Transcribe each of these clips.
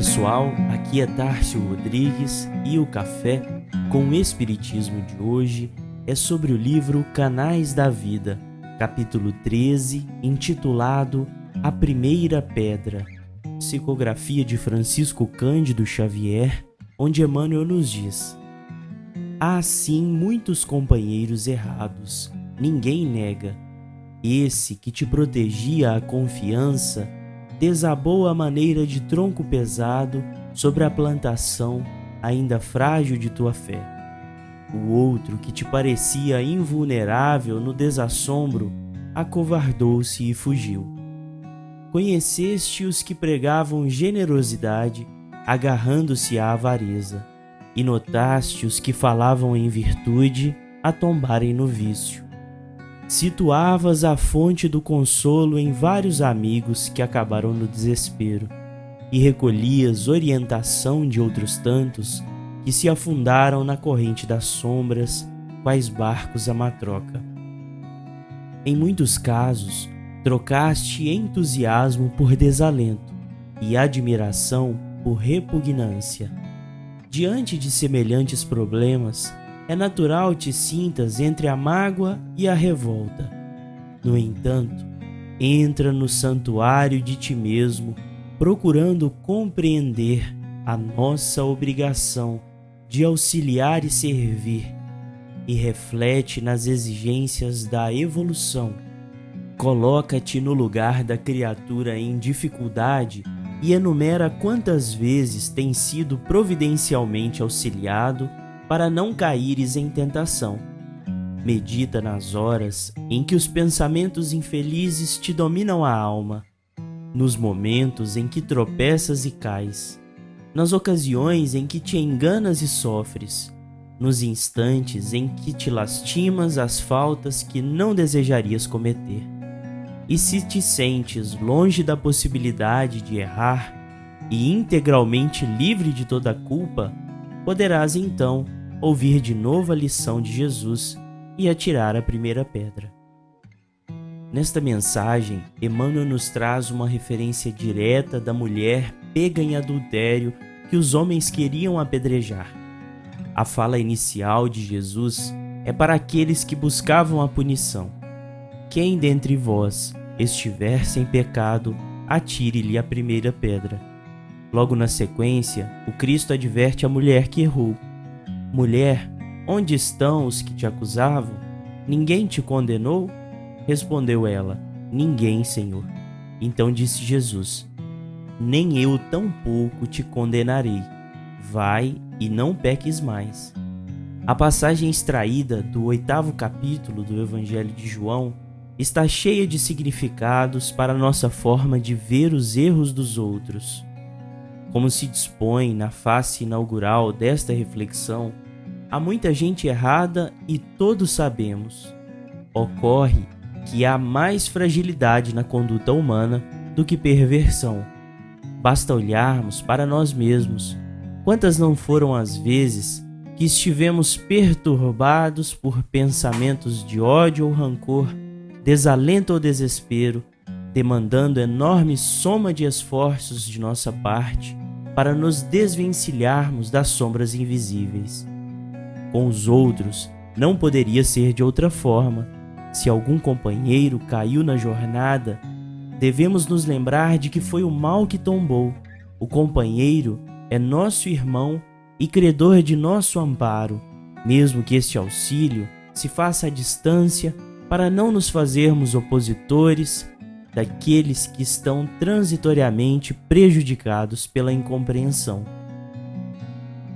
pessoal, aqui é Tárcio Rodrigues e o café com o Espiritismo de hoje é sobre o livro Canais da Vida, capítulo 13, intitulado A Primeira Pedra, psicografia de Francisco Cândido Xavier, onde Emmanuel nos diz: Há sim muitos companheiros errados, ninguém nega. Esse que te protegia a confiança desabou a maneira de tronco pesado sobre a plantação ainda frágil de tua fé. O outro, que te parecia invulnerável no desassombro, acovardou-se e fugiu. Conheceste os que pregavam generosidade, agarrando-se à avareza, e notaste os que falavam em virtude, a tombarem no vício situavas a fonte do consolo em vários amigos que acabaram no desespero, e recolhias orientação de outros tantos que se afundaram na corrente das sombras, quais barcos a matroca. Em muitos casos, trocaste entusiasmo por desalento e admiração por repugnância. Diante de semelhantes problemas, é natural te sintas entre a mágoa e a revolta. No entanto, entra no santuário de ti mesmo, procurando compreender a nossa obrigação de auxiliar e servir, e reflete nas exigências da evolução. Coloca-te no lugar da criatura em dificuldade e enumera quantas vezes tem sido providencialmente auxiliado para não caíres em tentação. Medita nas horas em que os pensamentos infelizes te dominam a alma, nos momentos em que tropeças e cais, nas ocasiões em que te enganas e sofres, nos instantes em que te lastimas as faltas que não desejarias cometer. E se te sentes longe da possibilidade de errar e integralmente livre de toda culpa, poderás então ouvir de novo a lição de Jesus e atirar a primeira pedra. Nesta mensagem, Emmanuel nos traz uma referência direta da mulher pega em adultério que os homens queriam apedrejar. A fala inicial de Jesus é para aqueles que buscavam a punição. Quem dentre vós estiver sem pecado, atire-lhe a primeira pedra. Logo na sequência, o Cristo adverte a mulher que errou Mulher, onde estão os que te acusavam? Ninguém te condenou? Respondeu ela: Ninguém, Senhor. Então disse Jesus: Nem eu tampouco te condenarei. Vai e não peques mais. A passagem extraída do oitavo capítulo do Evangelho de João está cheia de significados para nossa forma de ver os erros dos outros. Como se dispõe na face inaugural desta reflexão, há muita gente errada e todos sabemos. Ocorre que há mais fragilidade na conduta humana do que perversão. Basta olharmos para nós mesmos. Quantas não foram as vezes que estivemos perturbados por pensamentos de ódio ou rancor, desalento ou desespero, demandando enorme soma de esforços de nossa parte para nos desvencilharmos das sombras invisíveis. Com os outros, não poderia ser de outra forma. Se algum companheiro caiu na jornada, devemos nos lembrar de que foi o mal que tombou. O companheiro é nosso irmão e credor de nosso amparo, mesmo que este auxílio se faça à distância para não nos fazermos opositores daqueles que estão transitoriamente prejudicados pela incompreensão.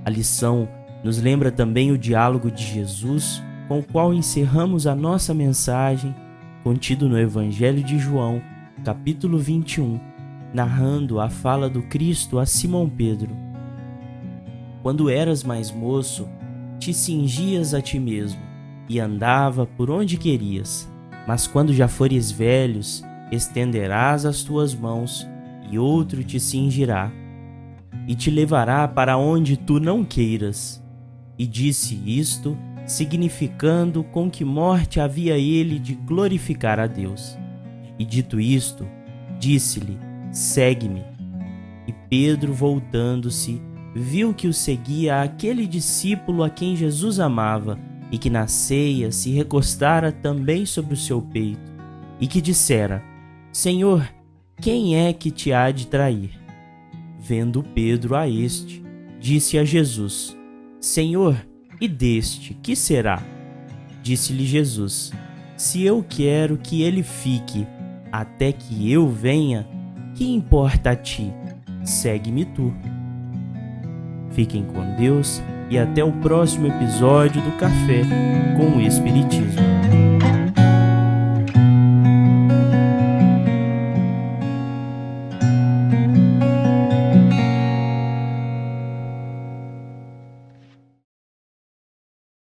A lição nos lembra também o diálogo de Jesus com o qual encerramos a nossa mensagem, contido no Evangelho de João, capítulo 21, narrando a fala do Cristo a Simão Pedro. Quando eras mais moço, te cingias a ti mesmo e andava por onde querias, mas quando já fores velhos, estenderás as tuas mãos e outro te cingirá e te levará para onde tu não queiras. E disse isto, significando com que morte havia ele de glorificar a Deus. E dito isto, disse-lhe: Segue-me. E Pedro, voltando-se, viu que o seguia aquele discípulo a quem Jesus amava e que na ceia se recostara também sobre o seu peito, e que dissera: Senhor, quem é que te há de trair? Vendo Pedro a este, disse a Jesus: Senhor, e deste que será? Disse-lhe Jesus: Se eu quero que ele fique até que eu venha, que importa a ti? Segue-me tu. Fiquem com Deus e até o próximo episódio do Café com o Espiritismo.